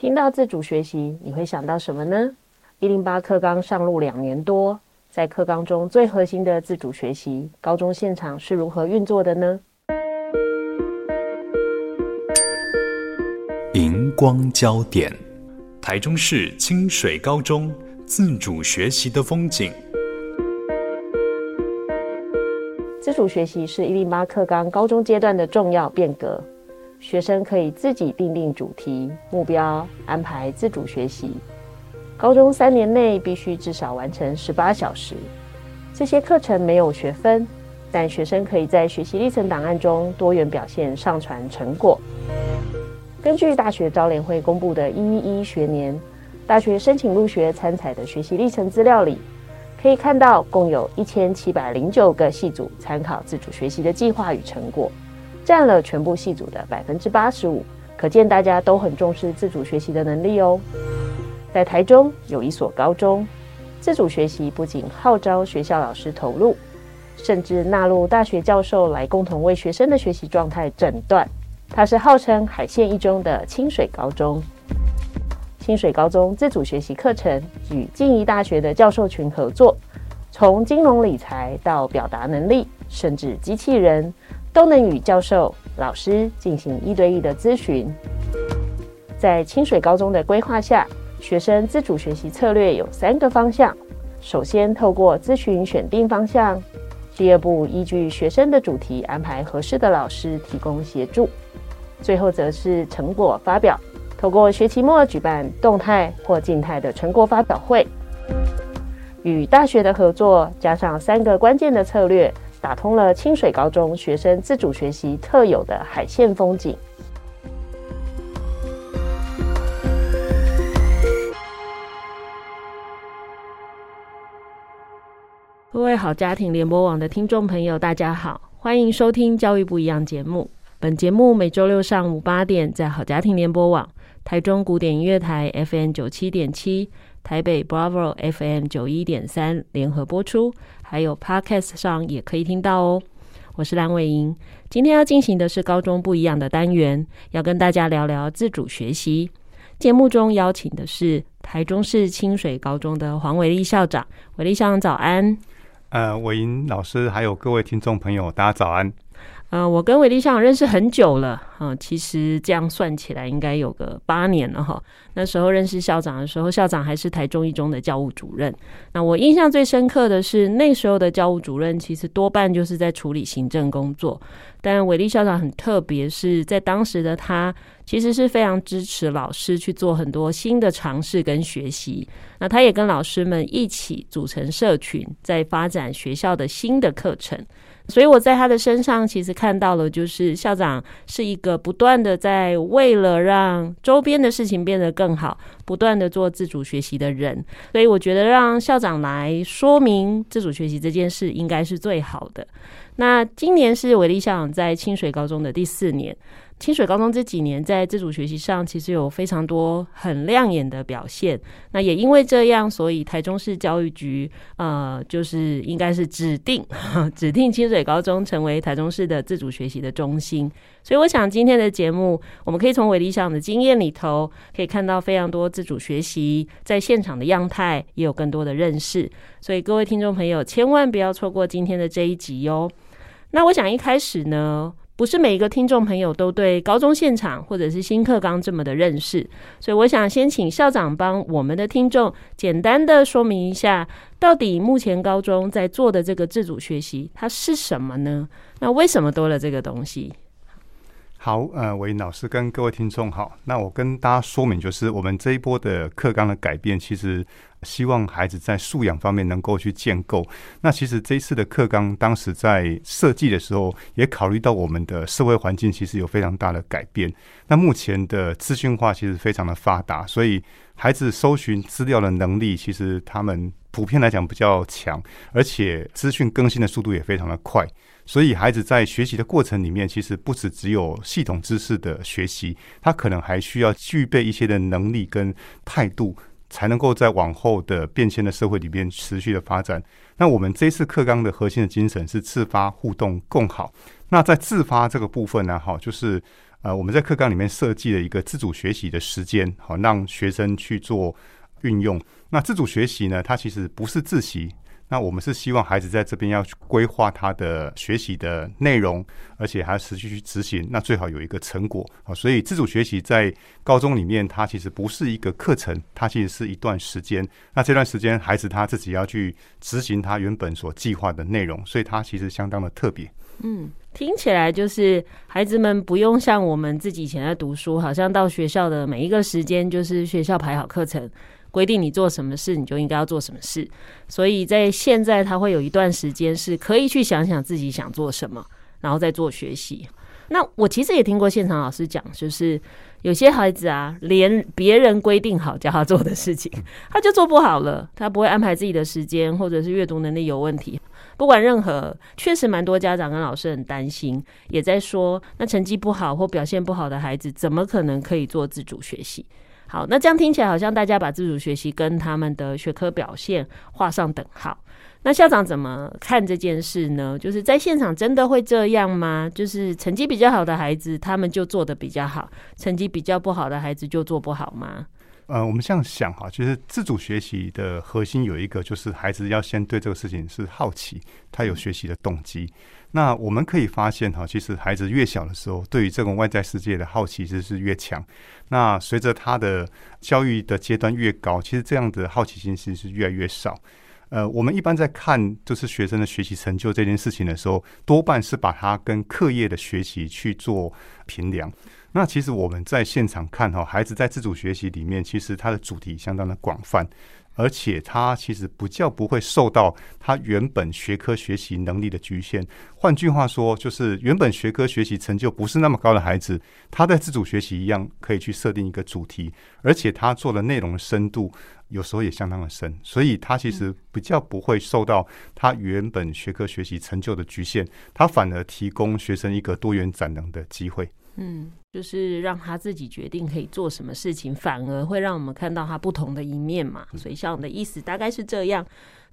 听到自主学习，你会想到什么呢？一零八课纲上路两年多，在课纲中最核心的自主学习，高中现场是如何运作的呢？荧光焦点：台中市清水高中自主学习的风景。自主学习是一零八课纲高中阶段的重要变革。学生可以自己定定主题、目标，安排自主学习。高中三年内必须至少完成十八小时。这些课程没有学分，但学生可以在学习历程档案中多元表现、上传成果。根据大学招联会公布的“一一一学年”大学申请入学参采的学习历程资料里，可以看到共有一千七百零九个系组参考自主学习的计划与成果。占了全部系组的百分之八十五，可见大家都很重视自主学习的能力哦。在台中有一所高中，自主学习不仅号召学校老师投入，甚至纳入大学教授来共同为学生的学习状态诊断。它是号称海线一中的清水高中。清水高中自主学习课程与静宜大学的教授群合作，从金融理财到表达能力，甚至机器人。都能与教授、老师进行一对一的咨询。在清水高中的规划下，学生自主学习策略有三个方向：首先，透过咨询选定方向；第二步，依据学生的主题安排合适的老师提供协助；最后，则是成果发表，透过学期末举办动态或静态的成果发表会。与大学的合作，加上三个关键的策略。打通了清水高中学生自主学习特有的海线风景。各位好家庭联播网的听众朋友，大家好，欢迎收听《教育不一样》节目。本节目每周六上午八点在好家庭联播网、台中古典音乐台 FM 九七点七。台北 Bravo FM 九一点三联合播出，还有 Podcast 上也可以听到哦。我是蓝伟莹，今天要进行的是高中不一样的单元，要跟大家聊聊自主学习。节目中邀请的是台中市清水高中的黄伟立校长，伟立校长早安。呃，伟英老师还有各位听众朋友，大家早安。呃，我跟伟立校长认识很久了，哈、其实这样算起来应该有个八年了哈。那时候认识校长的时候，校长还是台中一中的教务主任。那我印象最深刻的是，那时候的教务主任其实多半就是在处理行政工作，但伟立校长很特别，是在当时的他其实是非常支持老师去做很多新的尝试跟学习。那他也跟老师们一起组成社群，在发展学校的新的课程。所以我在他的身上其实看到了，就是校长是一个不断的在为了让周边的事情变得更好，不断的做自主学习的人。所以我觉得让校长来说明自主学习这件事，应该是最好的。那今年是伟立校长在清水高中的第四年。清水高中这几年在自主学习上其实有非常多很亮眼的表现。那也因为这样，所以台中市教育局呃，就是应该是指定 指定清水高中成为台中市的自主学习的中心。所以我想今天的节目，我们可以从伟立校长的经验里头，可以看到非常多自主学习在现场的样态，也有更多的认识。所以各位听众朋友，千万不要错过今天的这一集哟。那我想一开始呢，不是每一个听众朋友都对高中现场或者是新课纲这么的认识，所以我想先请校长帮我们的听众简单的说明一下，到底目前高中在做的这个自主学习它是什么呢？那为什么多了这个东西？好，呃，韦老师跟各位听众好。那我跟大家说明，就是我们这一波的课纲的改变，其实希望孩子在素养方面能够去建构。那其实这一次的课纲，当时在设计的时候，也考虑到我们的社会环境其实有非常大的改变。那目前的资讯化其实非常的发达，所以孩子搜寻资料的能力，其实他们普遍来讲比较强，而且资讯更新的速度也非常的快。所以，孩子在学习的过程里面，其实不只只有系统知识的学习，他可能还需要具备一些的能力跟态度，才能够在往后的变迁的社会里面持续的发展。那我们这次课纲的核心的精神是自发、互动、共好。那在自发这个部分呢，哈，就是呃，我们在课纲里面设计了一个自主学习的时间，好，让学生去做运用。那自主学习呢，它其实不是自习。那我们是希望孩子在这边要去规划他的学习的内容，而且还要持续去执行。那最好有一个成果啊。所以自主学习在高中里面，它其实不是一个课程，它其实是一段时间。那这段时间，孩子他自己要去执行他原本所计划的内容，所以它其实相当的特别。嗯，听起来就是孩子们不用像我们自己以前在读书，好像到学校的每一个时间就是学校排好课程。规定你做什么事，你就应该要做什么事。所以在现在，他会有一段时间是可以去想想自己想做什么，然后再做学习。那我其实也听过现场老师讲，就是有些孩子啊，连别人规定好叫他做的事情，他就做不好了。他不会安排自己的时间，或者是阅读能力有问题。不管任何，确实蛮多家长跟老师很担心，也在说，那成绩不好或表现不好的孩子，怎么可能可以做自主学习？好，那这样听起来好像大家把自主学习跟他们的学科表现画上等号。那校长怎么看这件事呢？就是在现场真的会这样吗？就是成绩比较好的孩子，他们就做的比较好；成绩比较不好的孩子就做不好吗？呃，我们这样想哈，就是自主学习的核心有一个，就是孩子要先对这个事情是好奇，他有学习的动机。那我们可以发现哈，其实孩子越小的时候，对于这种外在世界的好奇心是越强。那随着他的教育的阶段越高，其实这样的好奇心其实是越来越少。呃，我们一般在看就是学生的学习成就这件事情的时候，多半是把它跟课业的学习去做评量。那其实我们在现场看哈，孩子在自主学习里面，其实他的主题相当的广泛。而且他其实不叫不会受到他原本学科学习能力的局限。换句话说，就是原本学科学习成就不是那么高的孩子，他在自主学习一样可以去设定一个主题，而且他做的内容深度有时候也相当的深，所以他其实比较不会受到他原本学科学习成就的局限，他反而提供学生一个多元展能的机会。嗯，就是让他自己决定可以做什么事情，反而会让我们看到他不同的一面嘛。所以像我的意思大概是这样。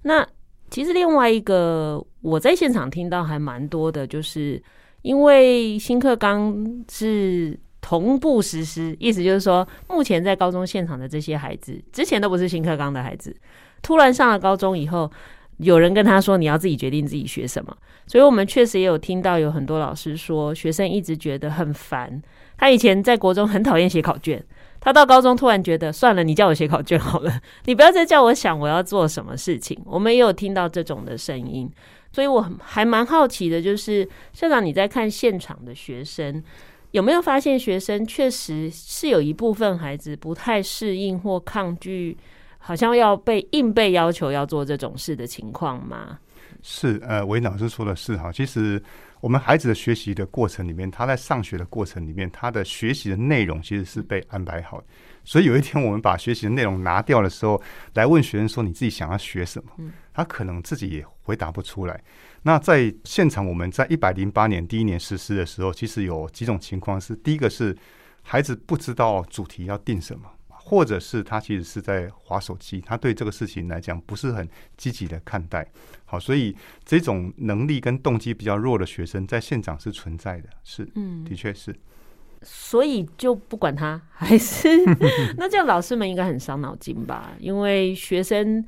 那其实另外一个我在现场听到还蛮多的，就是因为新课纲是同步实施，意思就是说，目前在高中现场的这些孩子，之前都不是新课纲的孩子，突然上了高中以后。有人跟他说：“你要自己决定自己学什么。”所以，我们确实也有听到有很多老师说，学生一直觉得很烦。他以前在国中很讨厌写考卷，他到高中突然觉得算了，你叫我写考卷好了，你不要再叫我想我要做什么事情。我们也有听到这种的声音，所以我还蛮好奇的，就是校长你在看现场的学生，有没有发现学生确实是有一部分孩子不太适应或抗拒？好像要被硬被要求要做这种事的情况吗？是，呃，韦老师说的是哈。其实我们孩子的学习的过程里面，他在上学的过程里面，他的学习的内容其实是被安排好的。所以有一天我们把学习的内容拿掉的时候，来问学生说：“你自己想要学什么？”他可能自己也回答不出来。那在现场，我们在一百零八年第一年实施的时候，其实有几种情况是：第一个是孩子不知道主题要定什么。或者是他其实是在划手机，他对这个事情来讲不是很积极的看待。好，所以这种能力跟动机比较弱的学生在现场是存在的，是，嗯，的确是。所以就不管他，还是那这样，老师们应该很伤脑筋吧？因为学生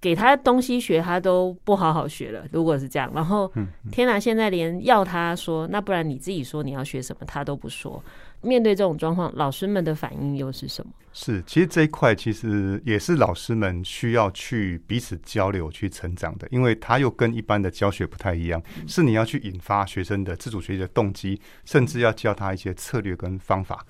给他东西学，他都不好好学了。如果是这样，然后天哪，现在连要他说，那不然你自己说你要学什么，他都不说。面对这种状况，老师们的反应又是什么？是，其实这一块其实也是老师们需要去彼此交流、去成长的，因为它又跟一般的教学不太一样，是你要去引发学生的自主学习的动机，甚至要教他一些策略跟方法。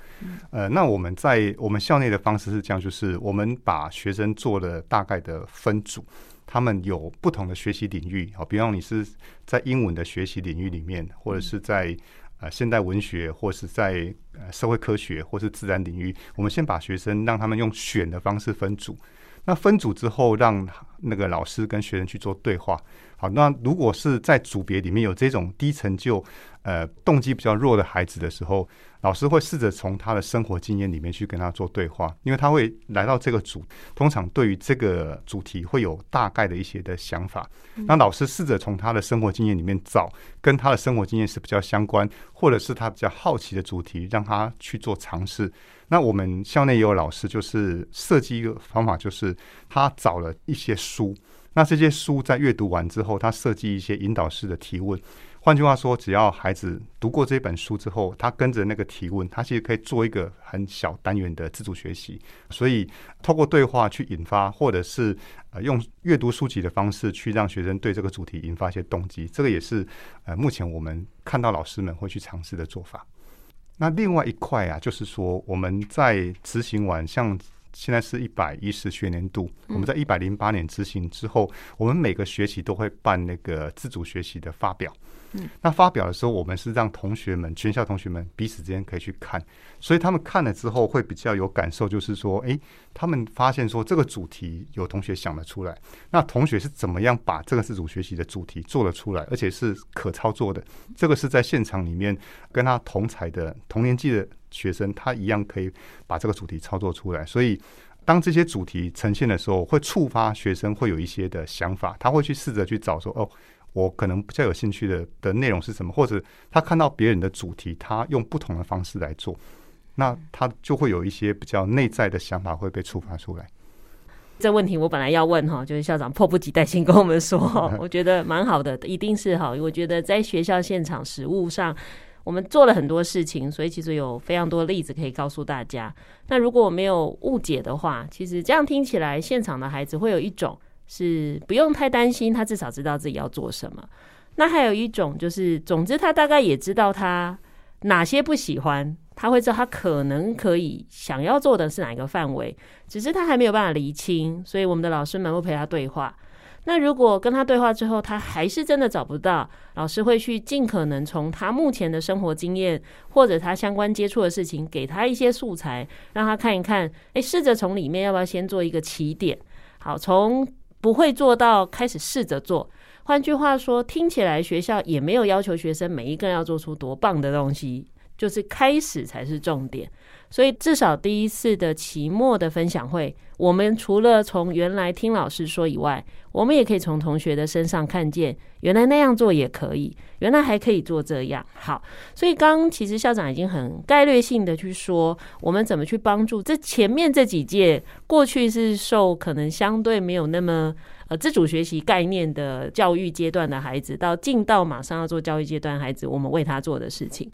呃，那我们在我们校内的方式是这样，就是我们把学生做了大概的分组，他们有不同的学习领域，好，比方你是在英文的学习领域里面，或者是在。啊，现代文学，或是在呃社会科学，或是自然领域，我们先把学生让他们用选的方式分组。那分组之后，让那个老师跟学生去做对话。好，那如果是在组别里面有这种低成就、呃动机比较弱的孩子的时候，老师会试着从他的生活经验里面去跟他做对话，因为他会来到这个组，通常对于这个主题会有大概的一些的想法。那老师试着从他的生活经验里面找跟他的生活经验是比较相关，或者是他比较好奇的主题，让他去做尝试。那我们校内也有老师，就是设计一个方法，就是他找了一些书。那这些书在阅读完之后，他设计一些引导式的提问。换句话说，只要孩子读过这本书之后，他跟着那个提问，他其实可以做一个很小单元的自主学习。所以，透过对话去引发，或者是呃用阅读书籍的方式去让学生对这个主题引发一些动机，这个也是呃目前我们看到老师们会去尝试的做法。那另外一块啊，就是说我们在执行完像。现在是一百一十学年度，我们在一百零八年执行之后，我们每个学期都会办那个自主学习的发表。那发表的时候，我们是让同学们、全校同学们彼此之间可以去看，所以他们看了之后会比较有感受，就是说，诶，他们发现说这个主题有同学想得出来，那同学是怎么样把这个自主学习的主题做了出来，而且是可操作的，这个是在现场里面跟他同才的同年纪的。学生他一样可以把这个主题操作出来，所以当这些主题呈现的时候，会触发学生会有一些的想法，他会去试着去找说，哦，我可能比较有兴趣的的内容是什么，或者他看到别人的主题，他用不同的方式来做，那他就会有一些比较内在的想法会被触发出来。这问题我本来要问哈，就是校长迫不及待先跟我们说，我觉得蛮好的，一定是哈，我觉得在学校现场实务上。我们做了很多事情，所以其实有非常多例子可以告诉大家。那如果我没有误解的话，其实这样听起来，现场的孩子会有一种是不用太担心，他至少知道自己要做什么。那还有一种就是，总之他大概也知道他哪些不喜欢，他会知道他可能可以想要做的是哪一个范围，只是他还没有办法厘清，所以我们的老师们会陪他对话。那如果跟他对话之后，他还是真的找不到，老师会去尽可能从他目前的生活经验或者他相关接触的事情，给他一些素材，让他看一看，哎，试着从里面要不要先做一个起点？好，从不会做到开始试着做。换句话说，听起来学校也没有要求学生每一个人要做出多棒的东西，就是开始才是重点。所以，至少第一次的期末的分享会，我们除了从原来听老师说以外，我们也可以从同学的身上看见，原来那样做也可以，原来还可以做这样。好，所以刚刚其实校长已经很概略性的去说，我们怎么去帮助这前面这几届过去是受可能相对没有那么呃自主学习概念的教育阶段的孩子，到进到马上要做教育阶段孩子，我们为他做的事情。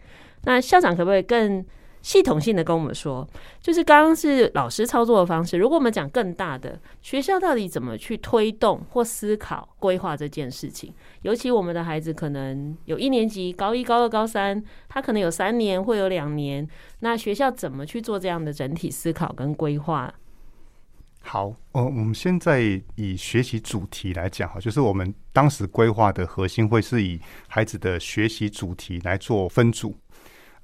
那校长可不可以更系统性的跟我们说，就是刚刚是老师操作的方式。如果我们讲更大的，学校到底怎么去推动或思考规划这件事情？尤其我们的孩子可能有一年级、高一、高二、高三，他可能有三年，会有两年。那学校怎么去做这样的整体思考跟规划？好，呃，我们现在以学习主题来讲哈，就是我们当时规划的核心会是以孩子的学习主题来做分组。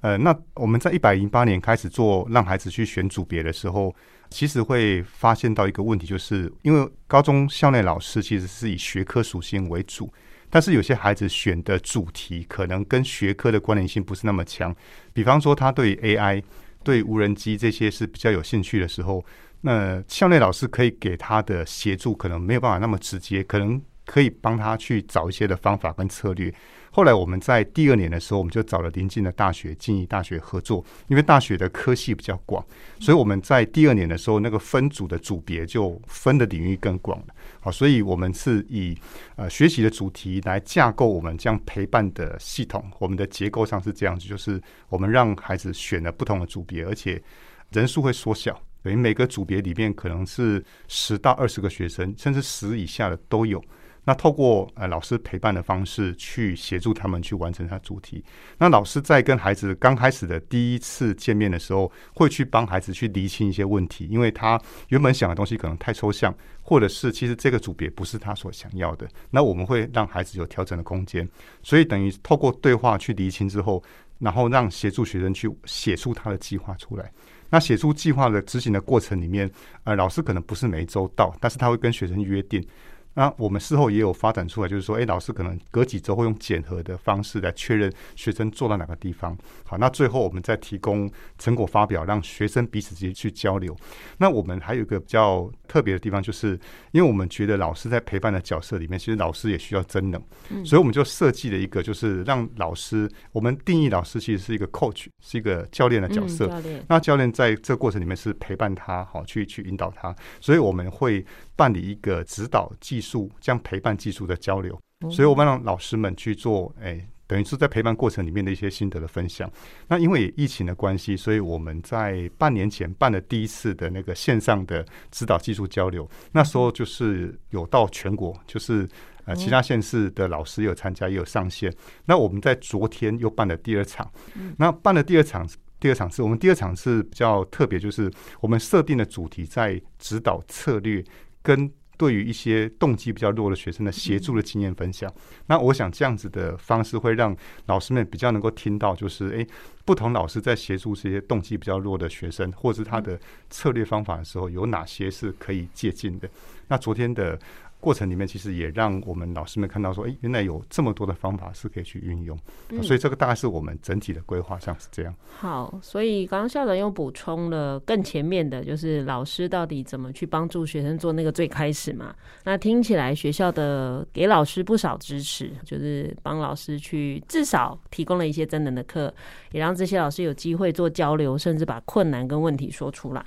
呃，那我们在一百零八年开始做让孩子去选组别的时候，其实会发现到一个问题，就是因为高中校内老师其实是以学科属性为主，但是有些孩子选的主题可能跟学科的关联性不是那么强。比方说，他对 AI、对无人机这些是比较有兴趣的时候，那校内老师可以给他的协助可能没有办法那么直接，可能可以帮他去找一些的方法跟策略。后来我们在第二年的时候，我们就找了邻近的大学静宜大学合作，因为大学的科系比较广，所以我们在第二年的时候，那个分组的组别就分的领域更广了。好，所以我们是以呃学习的主题来架构我们这样陪伴的系统。我们的结构上是这样子，就是我们让孩子选了不同的组别，而且人数会缩小。等于每个组别里面可能是十到二十个学生，甚至十以下的都有。那透过呃老师陪伴的方式去协助他们去完成他主题。那老师在跟孩子刚开始的第一次见面的时候，会去帮孩子去厘清一些问题，因为他原本想的东西可能太抽象，或者是其实这个组别不是他所想要的。那我们会让孩子有调整的空间。所以等于透过对话去厘清之后，然后让协助学生去写出他的计划出来。那写出计划的执行的过程里面，呃，老师可能不是每周到，但是他会跟学生约定。那我们事后也有发展出来，就是说，诶，老师可能隔几周会用检核的方式来确认学生做到哪个地方。好，那最后我们再提供成果发表，让学生彼此之间去交流。那我们还有一个比较特别的地方，就是因为我们觉得老师在陪伴的角色里面，其实老师也需要真能，所以我们就设计了一个，就是让老师，我们定义老师其实是一个 coach，是一个教练的角色。那教练在这个过程里面是陪伴他，好去去引导他，所以我们会办理一个指导技术，这样陪伴技术的交流，所以我们让老师们去做，诶、欸，等于是在陪伴过程里面的一些心得的分享。那因为疫情的关系，所以我们在半年前办了第一次的那个线上的指导技术交流，那时候就是有到全国，就是呃其他县市的老师有参加，也有上线。那我们在昨天又办了第二场，那办了第二场。第二场是我们第二场是比较特别，就是我们设定的主题在指导策略跟对于一些动机比较弱的学生的协助的经验分享。那我想这样子的方式会让老师们比较能够听到，就是诶，不同老师在协助这些动机比较弱的学生，或者是他的策略方法的时候，有哪些是可以借鉴的。那昨天的。过程里面其实也让我们老师们看到说，哎，原来有这么多的方法是可以去运用，嗯，所以这个大概是我们整体的规划上是这样。好，所以刚刚校长又补充了更前面的，就是老师到底怎么去帮助学生做那个最开始嘛。那听起来学校的给老师不少支持，就是帮老师去至少提供了一些真能的课，也让这些老师有机会做交流，甚至把困难跟问题说出来。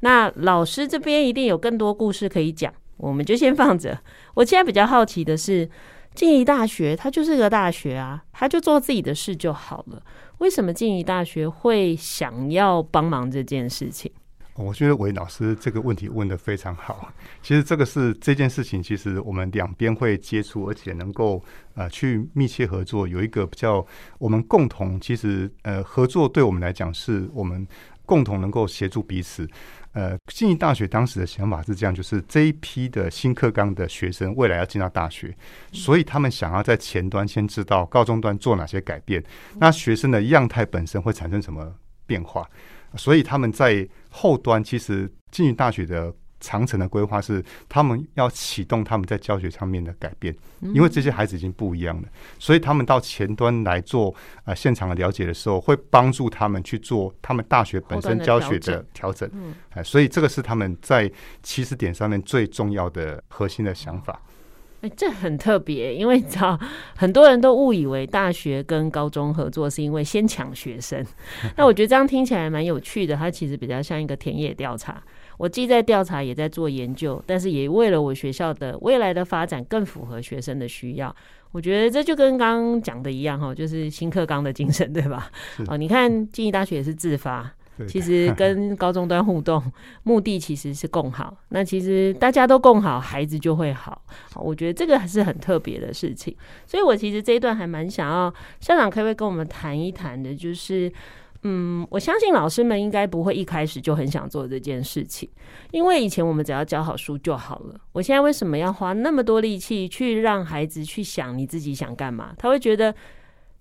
那老师这边一定有更多故事可以讲。我们就先放着。我现在比较好奇的是，静宜大学它就是个大学啊，他就做自己的事就好了。为什么静宜大学会想要帮忙这件事情？我觉得韦老师这个问题问得非常好。其实这个是这件事情，其实我们两边会接触，而且能够呃去密切合作，有一个比较我们共同其实呃合作，对我们来讲是我们共同能够协助彼此。呃，静宜大学当时的想法是这样，就是这一批的新课纲的学生未来要进到大学，所以他们想要在前端先知道高中端做哪些改变，那学生的样态本身会产生什么变化，所以他们在后端其实静宜大学的。长城的规划是，他们要启动他们在教学上面的改变，因为这些孩子已经不一样了，所以他们到前端来做呃现场的了解的时候，会帮助他们去做他们大学本身教学的调整。哎，所以这个是他们在起始点上面最重要的核心的想法。哎，这很特别，因为你知道很多人都误以为大学跟高中合作是因为先抢学生，那我觉得这样听起来蛮有趣的，它其实比较像一个田野调查。我既在调查，也在做研究，但是也为了我学校的未来的发展更符合学生的需要。我觉得这就跟刚刚讲的一样哈，就是新课纲的精神，对吧？哦，你看静宜大学也是自发，其实跟高中端互动，目的其实是共好。那其实大家都共好，孩子就会好。好，我觉得这个还是很特别的事情。所以我其实这一段还蛮想要校长可不可以跟我们谈一谈的，就是。嗯，我相信老师们应该不会一开始就很想做这件事情，因为以前我们只要教好书就好了。我现在为什么要花那么多力气去让孩子去想你自己想干嘛？他会觉得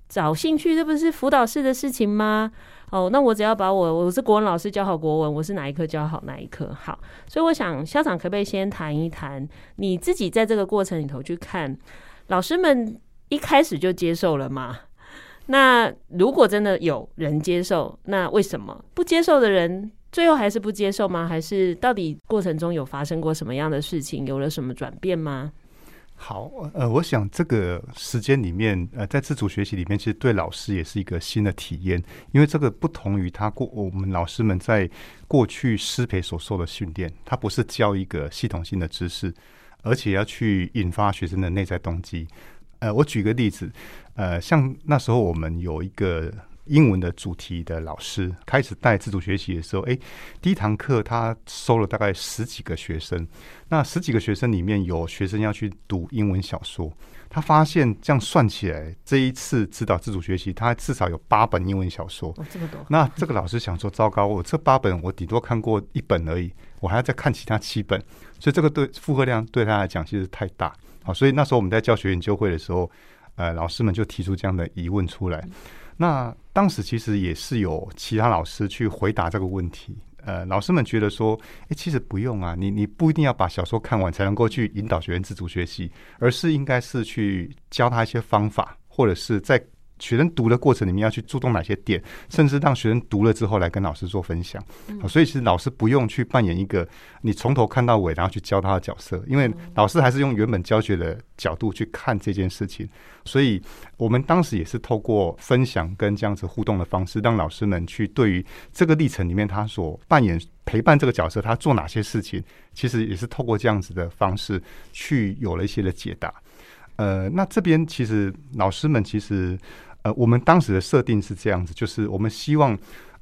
找兴趣，这不是辅导室的事情吗？哦，那我只要把我我是国文老师教好国文，我是哪一科教好哪一科好。所以我想校长可不可以先谈一谈你自己在这个过程里头去看老师们一开始就接受了吗？那如果真的有人接受，那为什么不接受的人最后还是不接受吗？还是到底过程中有发生过什么样的事情，有了什么转变吗？好，呃，我想这个时间里面，呃，在自主学习里面，其实对老师也是一个新的体验，因为这个不同于他过我们老师们在过去师培所受的训练，他不是教一个系统性的知识，而且要去引发学生的内在动机。呃，我举个例子，呃，像那时候我们有一个。英文的主题的老师开始带自主学习的时候，诶，第一堂课他收了大概十几个学生，那十几个学生里面有学生要去读英文小说，他发现这样算起来，这一次指导自主学习，他至少有八本英文小说。哦，这么多。那这个老师想说，糟糕，我这八本我顶多看过一本而已，我还要再看其他七本，所以这个对负荷量对他来讲其实太大。好，所以那时候我们在教学研究会的时候，呃，老师们就提出这样的疑问出来。那当时其实也是有其他老师去回答这个问题，呃，老师们觉得说，诶，其实不用啊，你你不一定要把小说看完才能够去引导学员自主学习，而是应该是去教他一些方法，或者是在。学生读的过程里面要去注重哪些点，甚至让学生读了之后来跟老师做分享。好，所以其实老师不用去扮演一个你从头看到尾，然后去教他的角色，因为老师还是用原本教学的角度去看这件事情。所以我们当时也是透过分享跟这样子互动的方式，让老师们去对于这个历程里面他所扮演陪伴这个角色，他做哪些事情，其实也是透过这样子的方式去有了一些的解答。呃，那这边其实老师们其实。呃，我们当时的设定是这样子，就是我们希望，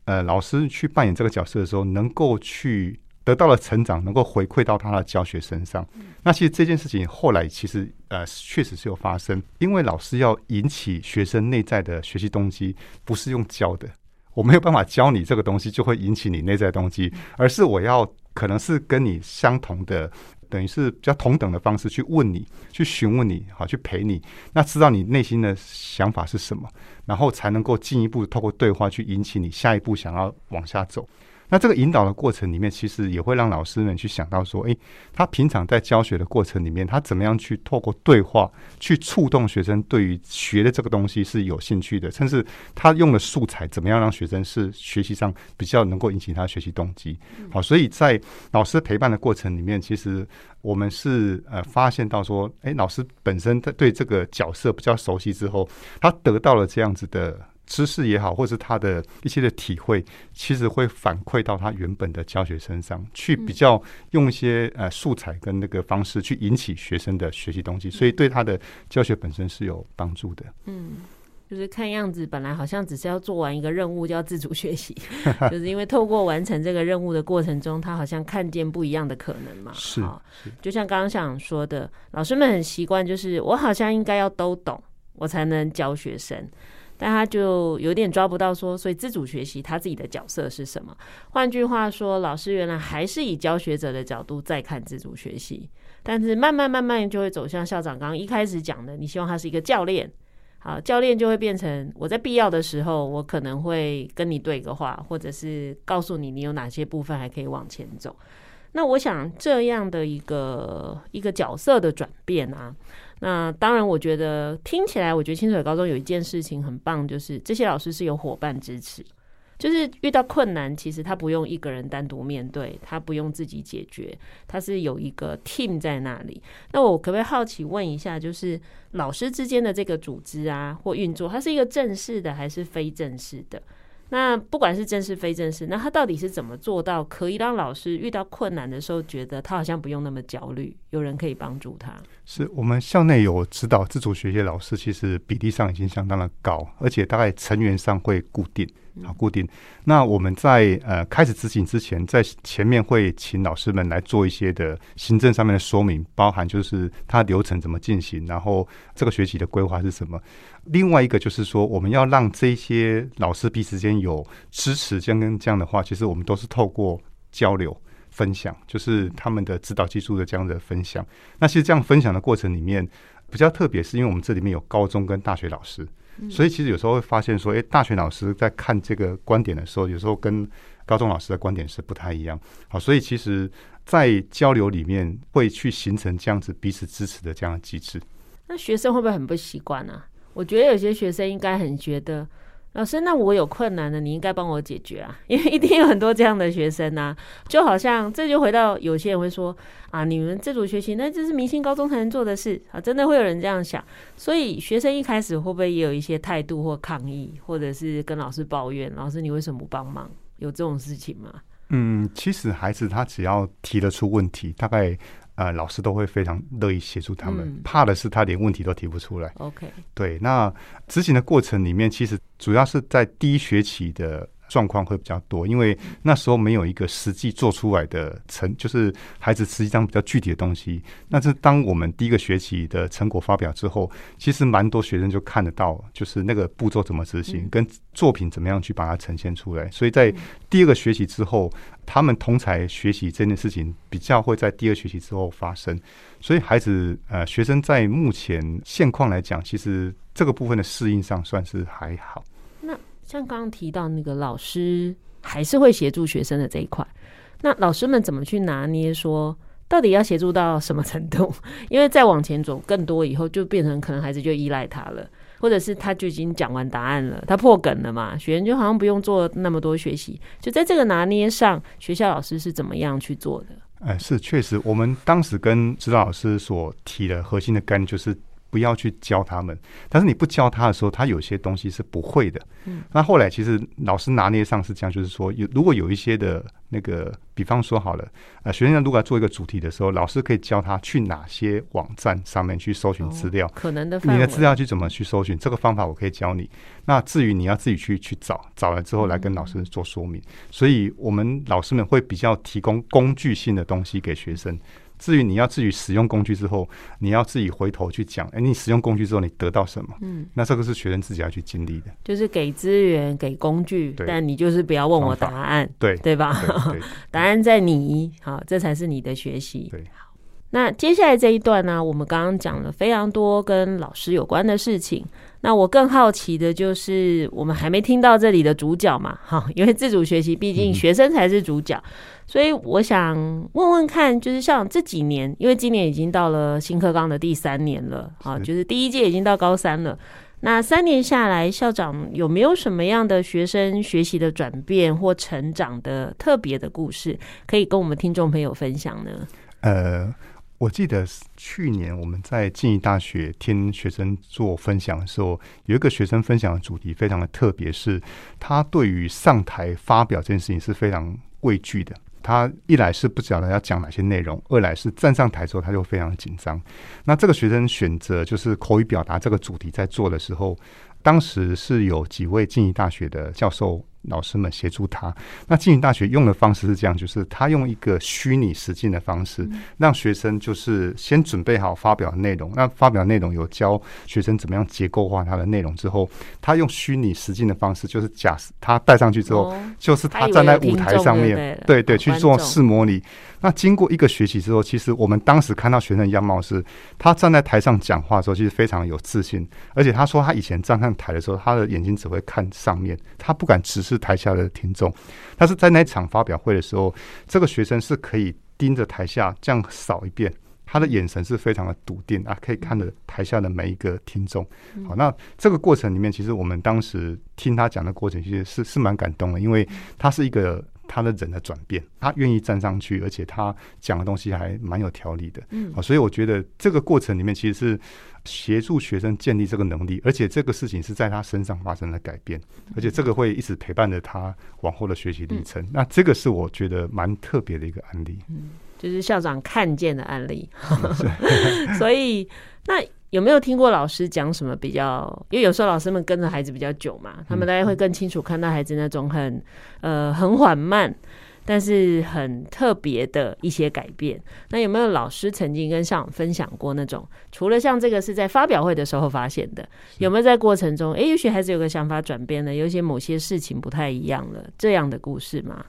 呃，老师去扮演这个角色的时候，能够去得到了成长，能够回馈到他的教学身上。那其实这件事情后来其实呃确实是有发生，因为老师要引起学生内在的学习动机，不是用教的，我没有办法教你这个东西就会引起你内在动机，而是我要可能是跟你相同的。等于是比较同等的方式去问你，去询问你，好，去陪你，那知道你内心的想法是什么，然后才能够进一步透过对话去引起你下一步想要往下走。那这个引导的过程里面，其实也会让老师们去想到说，诶，他平常在教学的过程里面，他怎么样去透过对话去触动学生对于学的这个东西是有兴趣的，甚至他用的素材怎么样让学生是学习上比较能够引起他学习动机。好，所以在老师陪伴的过程里面，其实我们是呃发现到说，诶，老师本身他对这个角色比较熟悉之后，他得到了这样子的。知识也好，或是他的一些的体会，其实会反馈到他原本的教学身上去，比较用一些呃素材跟那个方式去引起学生的学习动机，所以对他的教学本身是有帮助的。嗯，就是看样子本来好像只是要做完一个任务，叫自主学习，就是因为透过完成这个任务的过程中，他好像看见不一样的可能嘛。是，就像刚刚想说的，老师们很习惯，就是我好像应该要都懂，我才能教学生。但他就有点抓不到说，所以自主学习他自己的角色是什么？换句话说，老师原来还是以教学者的角度在看自主学习，但是慢慢慢慢就会走向校长刚刚一开始讲的，你希望他是一个教练，好，教练就会变成我在必要的时候，我可能会跟你对个话，或者是告诉你你有哪些部分还可以往前走。那我想这样的一个一个角色的转变啊。那当然，我觉得听起来，我觉得清水高中有一件事情很棒，就是这些老师是有伙伴支持，就是遇到困难，其实他不用一个人单独面对，他不用自己解决，他是有一个 team 在那里。那我可不可以好奇问一下，就是老师之间的这个组织啊或运作，它是一个正式的还是非正式的？那不管是正式非正式，那他到底是怎么做到可以让老师遇到困难的时候，觉得他好像不用那么焦虑，有人可以帮助他？是我们校内有指导自主学习老师，其实比例上已经相当的高，而且大概成员上会固定。好，固定。那我们在呃开始执行之前，在前面会请老师们来做一些的行政上面的说明，包含就是它流程怎么进行，然后这个学习的规划是什么。另外一个就是说，我们要让这些老师彼此间有支持，这样跟这样的话，其实我们都是透过交流分享，就是他们的指导技术的这样的分享。那其实这样分享的过程里面比较特别，是因为我们这里面有高中跟大学老师。所以其实有时候会发现说，哎，大学老师在看这个观点的时候，有时候跟高中老师的观点是不太一样。好，所以其实，在交流里面会去形成这样子彼此支持的这样的机制。那学生会不会很不习惯呢？我觉得有些学生应该很觉得，老师，那我有困难的，你应该帮我解决啊，因为一定有很多这样的学生呐、啊。就好像这就回到有些人会说啊，你们自主学习那这是明星高中才能做的事啊，真的会有人这样想。所以学生一开始会不会也有一些态度或抗议，或者是跟老师抱怨，老师你为什么不帮忙？有这种事情吗？嗯，其实孩子他只要提得出问题，大概。呃，老师都会非常乐意协助他们。嗯、怕的是他连问题都提不出来。OK，对，那执行的过程里面，其实主要是在第一学期的。状况会比较多，因为那时候没有一个实际做出来的成，就是孩子实际上比较具体的东西。那是当我们第一个学期的成果发表之后，其实蛮多学生就看得到，就是那个步骤怎么执行，跟作品怎么样去把它呈现出来。所以在第二个学期之后，他们同才学习这件事情比较会在第二学期之后发生。所以孩子呃，学生在目前现况来讲，其实这个部分的适应上算是还好。像刚刚提到那个老师还是会协助学生的这一块，那老师们怎么去拿捏？说到底要协助到什么程度？因为再往前走更多以后，就变成可能孩子就依赖他了，或者是他就已经讲完答案了，他破梗了嘛，学员就好像不用做那么多学习。就在这个拿捏上，学校老师是怎么样去做的？哎，是确实，我们当时跟指导老师所提的核心的概念就是。不要去教他们，但是你不教他的时候，他有些东西是不会的。嗯，那后来其实老师拿捏上是这样，就是说有如果有一些的那个，比方说好了，呃，学生如果要做一个主题的时候，老师可以教他去哪些网站上面去搜寻资料，可能的，你的资料去怎么去搜寻，这个方法我可以教你。那至于你要自己去去找，找了之后来跟老师做说明。所以我们老师们会比较提供工具性的东西给学生。至于你要自己使用工具之后，你要自己回头去讲，哎，你使用工具之后你得到什么？嗯，那这个是学生自己要去经历的。就是给资源、给工具，但你就是不要问我答案，对对吧？对对 答案在你，好，这才是你的学习。对，好。那接下来这一段呢、啊，我们刚刚讲了非常多跟老师有关的事情。那我更好奇的就是，我们还没听到这里的主角嘛？哈，因为自主学习，毕竟学生才是主角。嗯所以我想问问看，就是像这几年，因为今年已经到了新课纲的第三年了，啊，就是第一届已经到高三了。那三年下来，校长有没有什么样的学生学习的转变或成长的特别的故事，可以跟我们听众朋友分享呢？呃，我记得去年我们在静宜大学听学生做分享的时候，有一个学生分享的主题非常的特别，是他对于上台发表这件事情是非常畏惧的。他一来是不晓得要讲哪些内容，二来是站上台之后他就非常紧张。那这个学生选择就是口语表达这个主题在做的时候，当时是有几位静宜大学的教授。老师们协助他。那静宜大学用的方式是这样，就是他用一个虚拟实境的方式，让学生就是先准备好发表的内容。那发表内容有教学生怎么样结构化他的内容之后，他用虚拟实境的方式，就是假他戴上去之后，就是他站在舞台上面，对对，去做试模拟。那经过一个学期之后，其实我们当时看到学生的样貌是，他站在台上讲话的时候，其实非常有自信。而且他说，他以前站上台的时候，他的眼睛只会看上面，他不敢直视台下的听众。但是在那场发表会的时候，这个学生是可以盯着台下这样扫一遍，他的眼神是非常的笃定啊，可以看着台下的每一个听众。好，那这个过程里面，其实我们当时听他讲的过程，其实是是蛮感动的，因为他是一个。他的人的转变，他愿意站上去，而且他讲的东西还蛮有条理的，嗯，所以我觉得这个过程里面其实是协助学生建立这个能力，而且这个事情是在他身上发生了改变，而且这个会一直陪伴着他往后的学习历程。那这个是我觉得蛮特别的一个案例，嗯，就是校长看见的案例，所以那。有没有听过老师讲什么比较？因为有时候老师们跟着孩子比较久嘛，他们大家会更清楚看到孩子那种很呃很缓慢，但是很特别的一些改变。那有没有老师曾经跟校长分享过那种？除了像这个是在发表会的时候发现的，有没有在过程中，哎，也许孩子有个想法转变了，有一些某些事情不太一样了，这样的故事吗？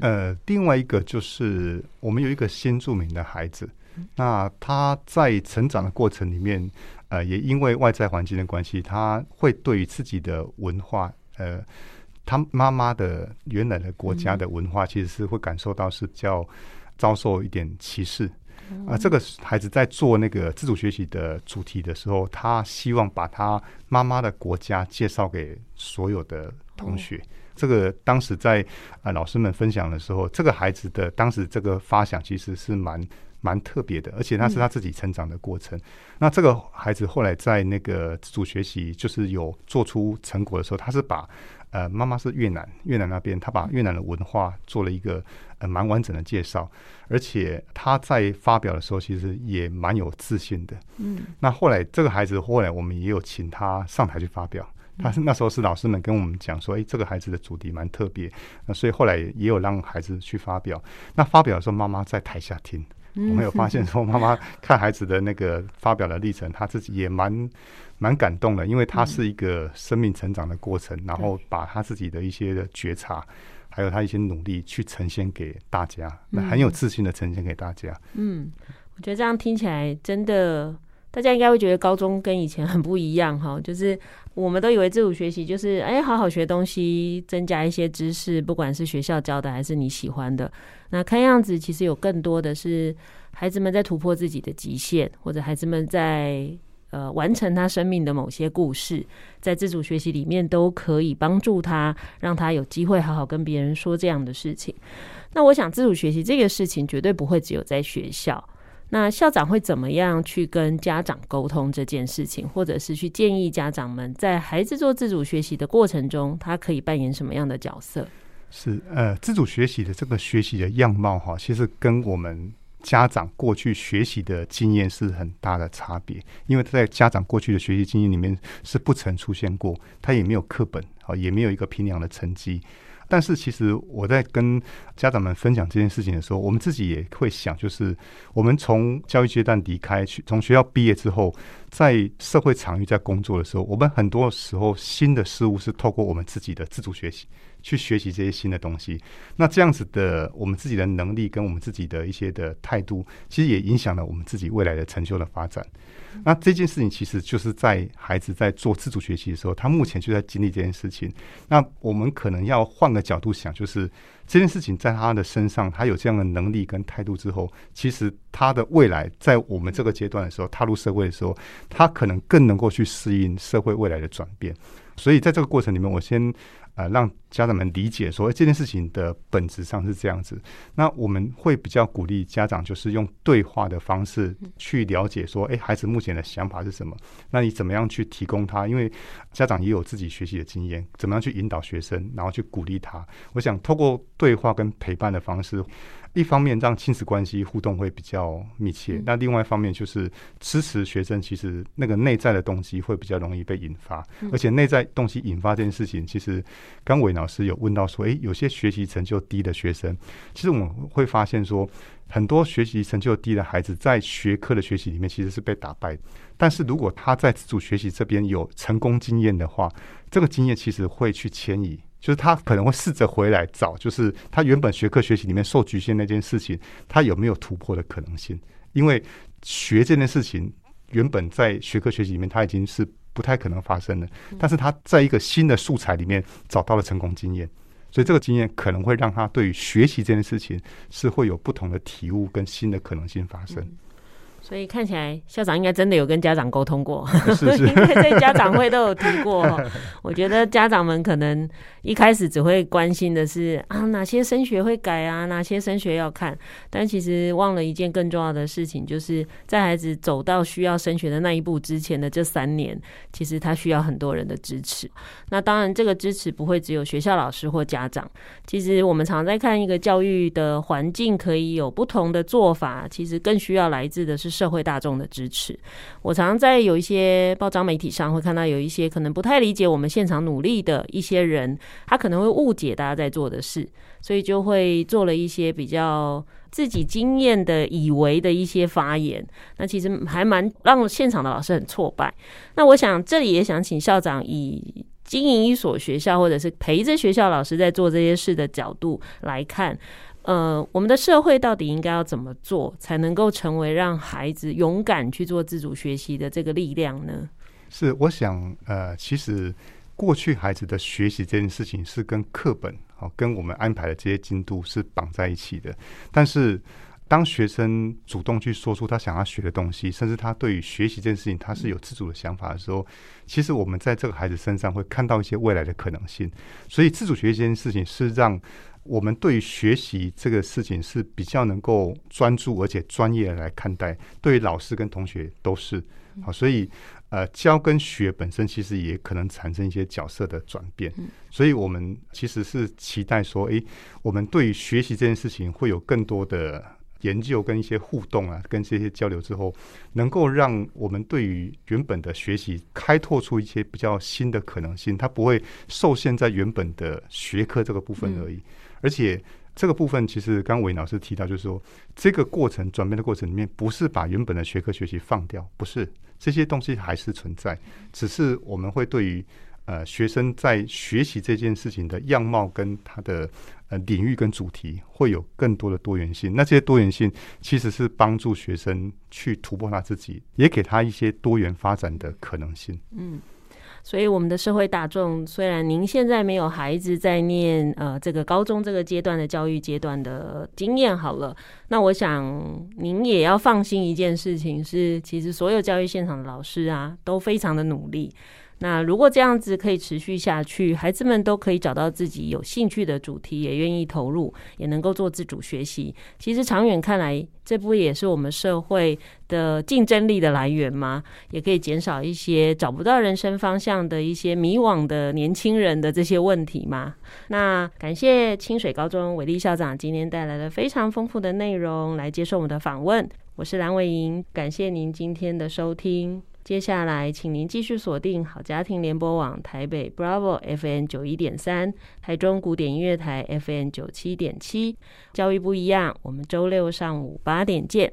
呃，另外一个就是我们有一个新著名的孩子。那他在成长的过程里面，呃，也因为外在环境的关系，他会对于自己的文化，呃，他妈妈的原来的国家的文化，其实是会感受到是比较遭受一点歧视。啊，这个孩子在做那个自主学习的主题的时候，他希望把他妈妈的国家介绍给所有的同学。这个当时在啊老师们分享的时候，这个孩子的当时这个发想其实是蛮蛮特别的，而且那是他自己成长的过程。那这个孩子后来在那个自主学习就是有做出成果的时候，他是把呃妈妈是越南越南那边，他把越南的文化做了一个呃蛮完整的介绍，而且他在发表的时候其实也蛮有自信的。嗯，那后来这个孩子后来我们也有请他上台去发表。他是那时候是老师们跟我们讲说，哎，这个孩子的主题蛮特别，那所以后来也有让孩子去发表。那发表的时候，妈妈在台下听，我们有发现说，妈妈 看孩子的那个发表的历程，她自己也蛮蛮感动的，因为他是一个生命成长的过程，然后把他自己的一些的觉察，还有他一些努力去呈现给大家，那很有自信的呈现给大家。嗯，我觉得这样听起来真的。大家应该会觉得高中跟以前很不一样哈，就是我们都以为自主学习就是哎，好好学东西，增加一些知识，不管是学校教的还是你喜欢的。那看样子其实有更多的是孩子们在突破自己的极限，或者孩子们在呃完成他生命的某些故事，在自主学习里面都可以帮助他，让他有机会好好跟别人说这样的事情。那我想自主学习这个事情绝对不会只有在学校。那校长会怎么样去跟家长沟通这件事情，或者是去建议家长们在孩子做自主学习的过程中，他可以扮演什么样的角色？是呃，自主学习的这个学习的样貌哈，其实跟我们家长过去学习的经验是很大的差别，因为他在家长过去的学习经验里面是不曾出现过，他也没有课本啊，也没有一个评量的成绩。但是其实我在跟家长们分享这件事情的时候，我们自己也会想，就是我们从教育阶段离开，去从学校毕业之后，在社会场域在工作的时候，我们很多时候新的事物是透过我们自己的自主学习去学习这些新的东西。那这样子的我们自己的能力跟我们自己的一些的态度，其实也影响了我们自己未来的成就的发展。那这件事情其实就是在孩子在做自主学习的时候，他目前就在经历这件事情。那我们可能要换个角度想，就是这件事情在他的身上，他有这样的能力跟态度之后，其实他的未来在我们这个阶段的时候，踏入社会的时候，他可能更能够去适应社会未来的转变。所以在这个过程里面，我先。呃，让家长们理解说，这件事情的本质上是这样子。那我们会比较鼓励家长，就是用对话的方式去了解说，哎，孩子目前的想法是什么？那你怎么样去提供他？因为家长也有自己学习的经验，怎么样去引导学生，然后去鼓励他？我想透过对话跟陪伴的方式。一方面让亲子关系互动会比较密切，那另外一方面就是支持学生，其实那个内在的东西会比较容易被引发，而且内在东西引发这件事情，其实刚伟老师有问到说，诶，有些学习成就低的学生，其实我们会发现说，很多学习成就低的孩子在学科的学习里面其实是被打败，但是如果他在自主学习这边有成功经验的话，这个经验其实会去迁移。就是他可能会试着回来找，就是他原本学科学习里面受局限那件事情，他有没有突破的可能性？因为学这件事情原本在学科学习里面，他已经是不太可能发生的。但是他在一个新的素材里面找到了成功经验，所以这个经验可能会让他对于学习这件事情是会有不同的体悟跟新的可能性发生。所以看起来校长应该真的有跟家长沟通过，是是应该在家长会都有提过。我觉得家长们可能一开始只会关心的是啊，哪些升学会改啊，哪些升学要看，但其实忘了一件更重要的事情，就是在孩子走到需要升学的那一步之前的这三年，其实他需要很多人的支持。那当然，这个支持不会只有学校老师或家长。其实我们常在看一个教育的环境可以有不同的做法，其实更需要来自的是。社会大众的支持，我常常在有一些报章媒体上会看到有一些可能不太理解我们现场努力的一些人，他可能会误解大家在做的事，所以就会做了一些比较自己经验的以为的一些发言。那其实还蛮让现场的老师很挫败。那我想这里也想请校长以经营一所学校，或者是陪着学校老师在做这些事的角度来看。呃，我们的社会到底应该要怎么做，才能够成为让孩子勇敢去做自主学习的这个力量呢？是，我想，呃，其实过去孩子的学习这件事情是跟课本，好，跟我们安排的这些进度是绑在一起的。但是，当学生主动去说出他想要学的东西，甚至他对于学习这件事情他是有自主的想法的时候，其实我们在这个孩子身上会看到一些未来的可能性。所以自主学习这件事情是让我们对于学习这个事情是比较能够专注而且专业来看待，对于老师跟同学都是好。所以呃，教跟学本身其实也可能产生一些角色的转变。所以我们其实是期待说，诶，我们对于学习这件事情会有更多的。研究跟一些互动啊，跟这些交流之后，能够让我们对于原本的学习开拓出一些比较新的可能性。它不会受限在原本的学科这个部分而已。而且这个部分其实刚韦老师提到，就是说这个过程转变的过程里面，不是把原本的学科学习放掉，不是这些东西还是存在，只是我们会对于呃学生在学习这件事情的样貌跟他的。呃，领域跟主题会有更多的多元性。那这些多元性其实是帮助学生去突破他自己，也给他一些多元发展的可能性。嗯，所以我们的社会大众，虽然您现在没有孩子在念呃这个高中这个阶段的教育阶段的经验，好了，那我想您也要放心一件事情是，其实所有教育现场的老师啊都非常的努力。那如果这样子可以持续下去，孩子们都可以找到自己有兴趣的主题，也愿意投入，也能够做自主学习。其实长远看来，这不也是我们社会的竞争力的来源吗？也可以减少一些找不到人生方向的一些迷惘的年轻人的这些问题吗？那感谢清水高中韦立校长今天带来了非常丰富的内容来接受我们的访问。我是蓝伟莹，感谢您今天的收听。接下来，请您继续锁定好家庭联播网台北 Bravo F N 九一点三，台中古典音乐台 F N 九七点七。教育不一样，我们周六上午八点见。